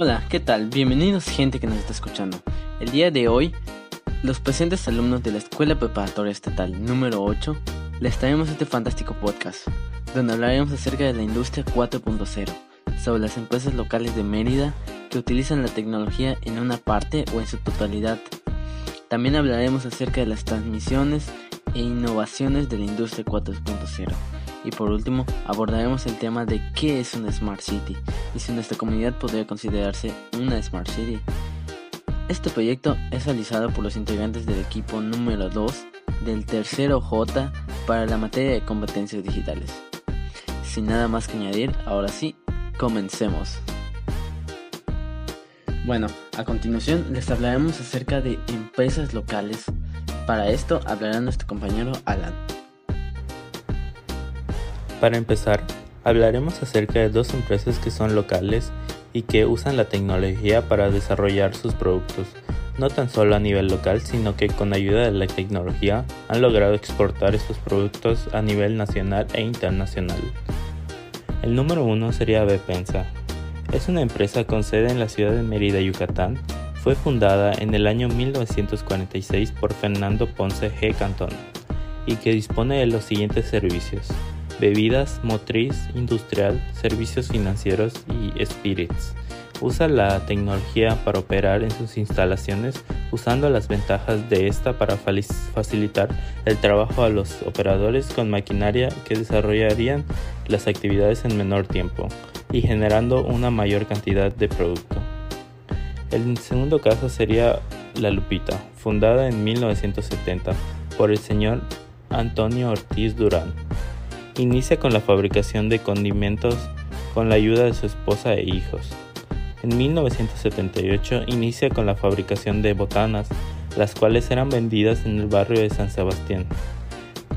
Hola, ¿qué tal? Bienvenidos gente que nos está escuchando. El día de hoy, los presentes alumnos de la Escuela Preparatoria Estatal número 8 les traemos este fantástico podcast, donde hablaremos acerca de la industria 4.0, sobre las empresas locales de Mérida que utilizan la tecnología en una parte o en su totalidad. También hablaremos acerca de las transmisiones e innovaciones de la industria 4.0 y por último, abordaremos el tema de qué es una Smart City y si nuestra comunidad podría considerarse una Smart City. Este proyecto es realizado por los integrantes del equipo número 2 del tercero J para la materia de competencias digitales. Sin nada más que añadir, ahora sí, comencemos. Bueno, a continuación les hablaremos acerca de empresas locales. Para esto hablará nuestro compañero Alan. Para empezar, hablaremos acerca de dos empresas que son locales y que usan la tecnología para desarrollar sus productos, no tan solo a nivel local, sino que con ayuda de la tecnología han logrado exportar estos productos a nivel nacional e internacional. El número uno sería Bepensa. Es una empresa con sede en la ciudad de Mérida, Yucatán. Fue fundada en el año 1946 por Fernando Ponce G. Cantón y que dispone de los siguientes servicios bebidas, motriz, industrial, servicios financieros y spirits. Usa la tecnología para operar en sus instalaciones usando las ventajas de esta para facilitar el trabajo a los operadores con maquinaria que desarrollarían las actividades en menor tiempo y generando una mayor cantidad de producto. El segundo caso sería La Lupita, fundada en 1970 por el señor Antonio Ortiz Durán Inicia con la fabricación de condimentos con la ayuda de su esposa e hijos. En 1978 inicia con la fabricación de botanas, las cuales eran vendidas en el barrio de San Sebastián.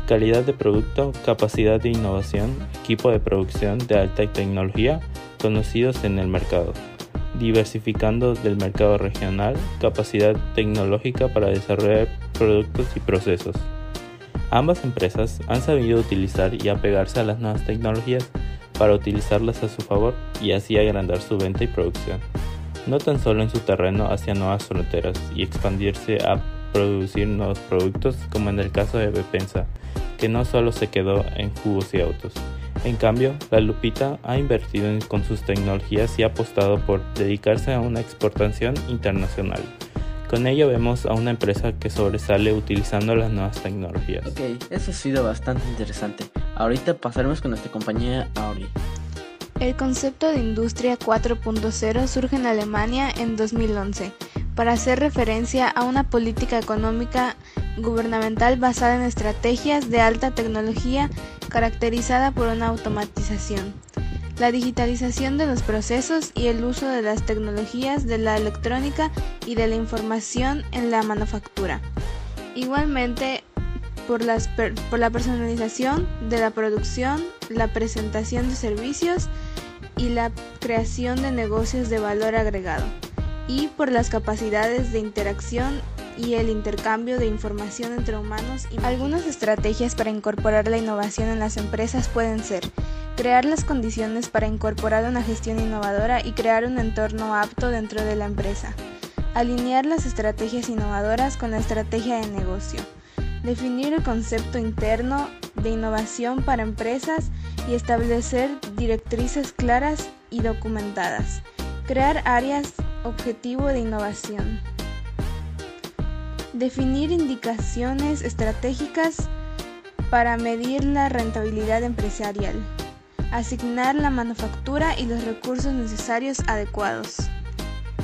Calidad de producto, capacidad de innovación, equipo de producción de alta tecnología conocidos en el mercado, diversificando del mercado regional, capacidad tecnológica para desarrollar productos y procesos. Ambas empresas han sabido utilizar y apegarse a las nuevas tecnologías para utilizarlas a su favor y así agrandar su venta y producción, no tan solo en su terreno hacia nuevas fronteras y expandirse a producir nuevos productos como en el caso de Bepensa, que no solo se quedó en jugos y autos. En cambio, la Lupita ha invertido con sus tecnologías y ha apostado por dedicarse a una exportación internacional. Con ello vemos a una empresa que sobresale utilizando las nuevas tecnologías. Ok, eso ha sido bastante interesante. Ahorita pasaremos con nuestra compañera Auri. El concepto de Industria 4.0 surge en Alemania en 2011 para hacer referencia a una política económica gubernamental basada en estrategias de alta tecnología caracterizada por una automatización la digitalización de los procesos y el uso de las tecnologías de la electrónica y de la información en la manufactura. Igualmente, por, por la personalización de la producción, la presentación de servicios y la creación de negocios de valor agregado, y por las capacidades de interacción y el intercambio de información entre humanos. Y Algunas estrategias para incorporar la innovación en las empresas pueden ser crear las condiciones para incorporar una gestión innovadora y crear un entorno apto dentro de la empresa, alinear las estrategias innovadoras con la estrategia de negocio, definir el concepto interno de innovación para empresas y establecer directrices claras y documentadas, crear áreas objetivo de innovación. Definir indicaciones estratégicas para medir la rentabilidad empresarial. Asignar la manufactura y los recursos necesarios adecuados.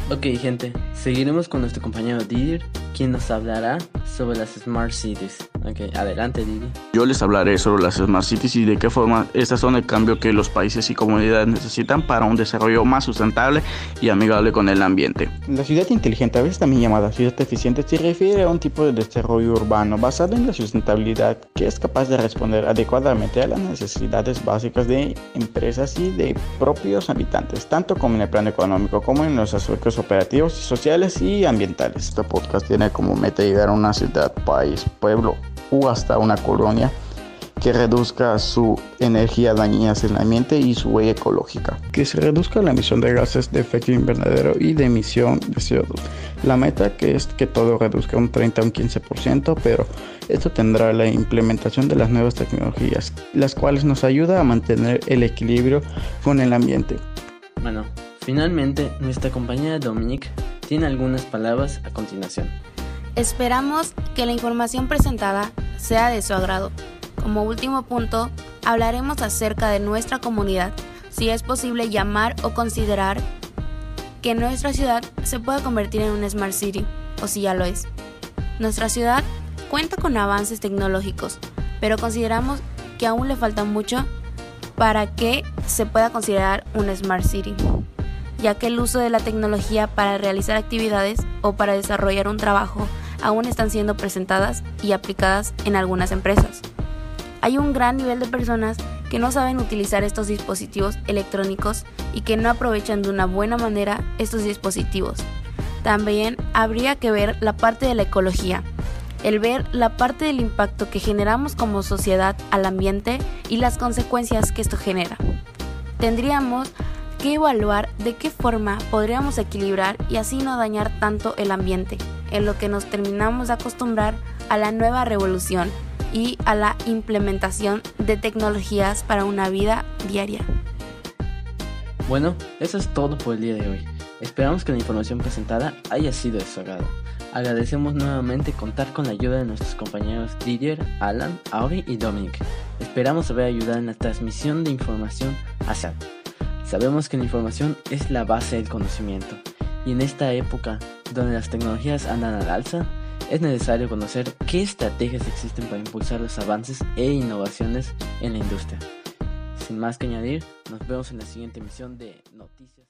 Ok gente, seguiremos con nuestro compañero Didier, quien nos hablará sobre las Smart Cities. Ok, adelante Didi. Yo les hablaré sobre las Smart Cities y de qué forma estas son el cambio que los países y comunidades necesitan para un desarrollo más sustentable y amigable con el ambiente. La ciudad inteligente, a veces también llamada ciudad eficiente, se refiere a un tipo de desarrollo urbano basado en la sustentabilidad que es capaz de responder adecuadamente a las necesidades básicas de empresas y de propios habitantes, tanto como en el plano económico como en los aspectos operativos, sociales y ambientales. Este podcast tiene como meta llegar a una ciudad, país, pueblo o hasta una colonia que reduzca su energía dañina en el ambiente y su huella ecológica, que se reduzca la emisión de gases de efecto invernadero y de emisión de CO2. La meta que es que todo reduzca un 30 o un 15%, pero esto tendrá la implementación de las nuevas tecnologías, las cuales nos ayuda a mantener el equilibrio con el ambiente. Bueno, finalmente nuestra compañera Dominique tiene algunas palabras a continuación. Esperamos que la información presentada sea de su agrado. Como último punto, hablaremos acerca de nuestra comunidad, si es posible llamar o considerar que nuestra ciudad se pueda convertir en una Smart City, o si ya lo es. Nuestra ciudad cuenta con avances tecnológicos, pero consideramos que aún le falta mucho para que se pueda considerar una Smart City, ya que el uso de la tecnología para realizar actividades o para desarrollar un trabajo aún están siendo presentadas y aplicadas en algunas empresas. Hay un gran nivel de personas que no saben utilizar estos dispositivos electrónicos y que no aprovechan de una buena manera estos dispositivos. También habría que ver la parte de la ecología, el ver la parte del impacto que generamos como sociedad al ambiente y las consecuencias que esto genera. Tendríamos que evaluar de qué forma podríamos equilibrar y así no dañar tanto el ambiente en lo que nos terminamos de acostumbrar a la nueva revolución y a la implementación de tecnologías para una vida diaria. Bueno, eso es todo por el día de hoy. Esperamos que la información presentada haya sido de su agrado. Agradecemos nuevamente contar con la ayuda de nuestros compañeros Didier, Alan, Auri y Dominic. Esperamos haber ayudado en la transmisión de información a SAT. Sabemos que la información es la base del conocimiento y en esta época donde las tecnologías andan al alza, es necesario conocer qué estrategias existen para impulsar los avances e innovaciones en la industria. Sin más que añadir, nos vemos en la siguiente emisión de Noticias.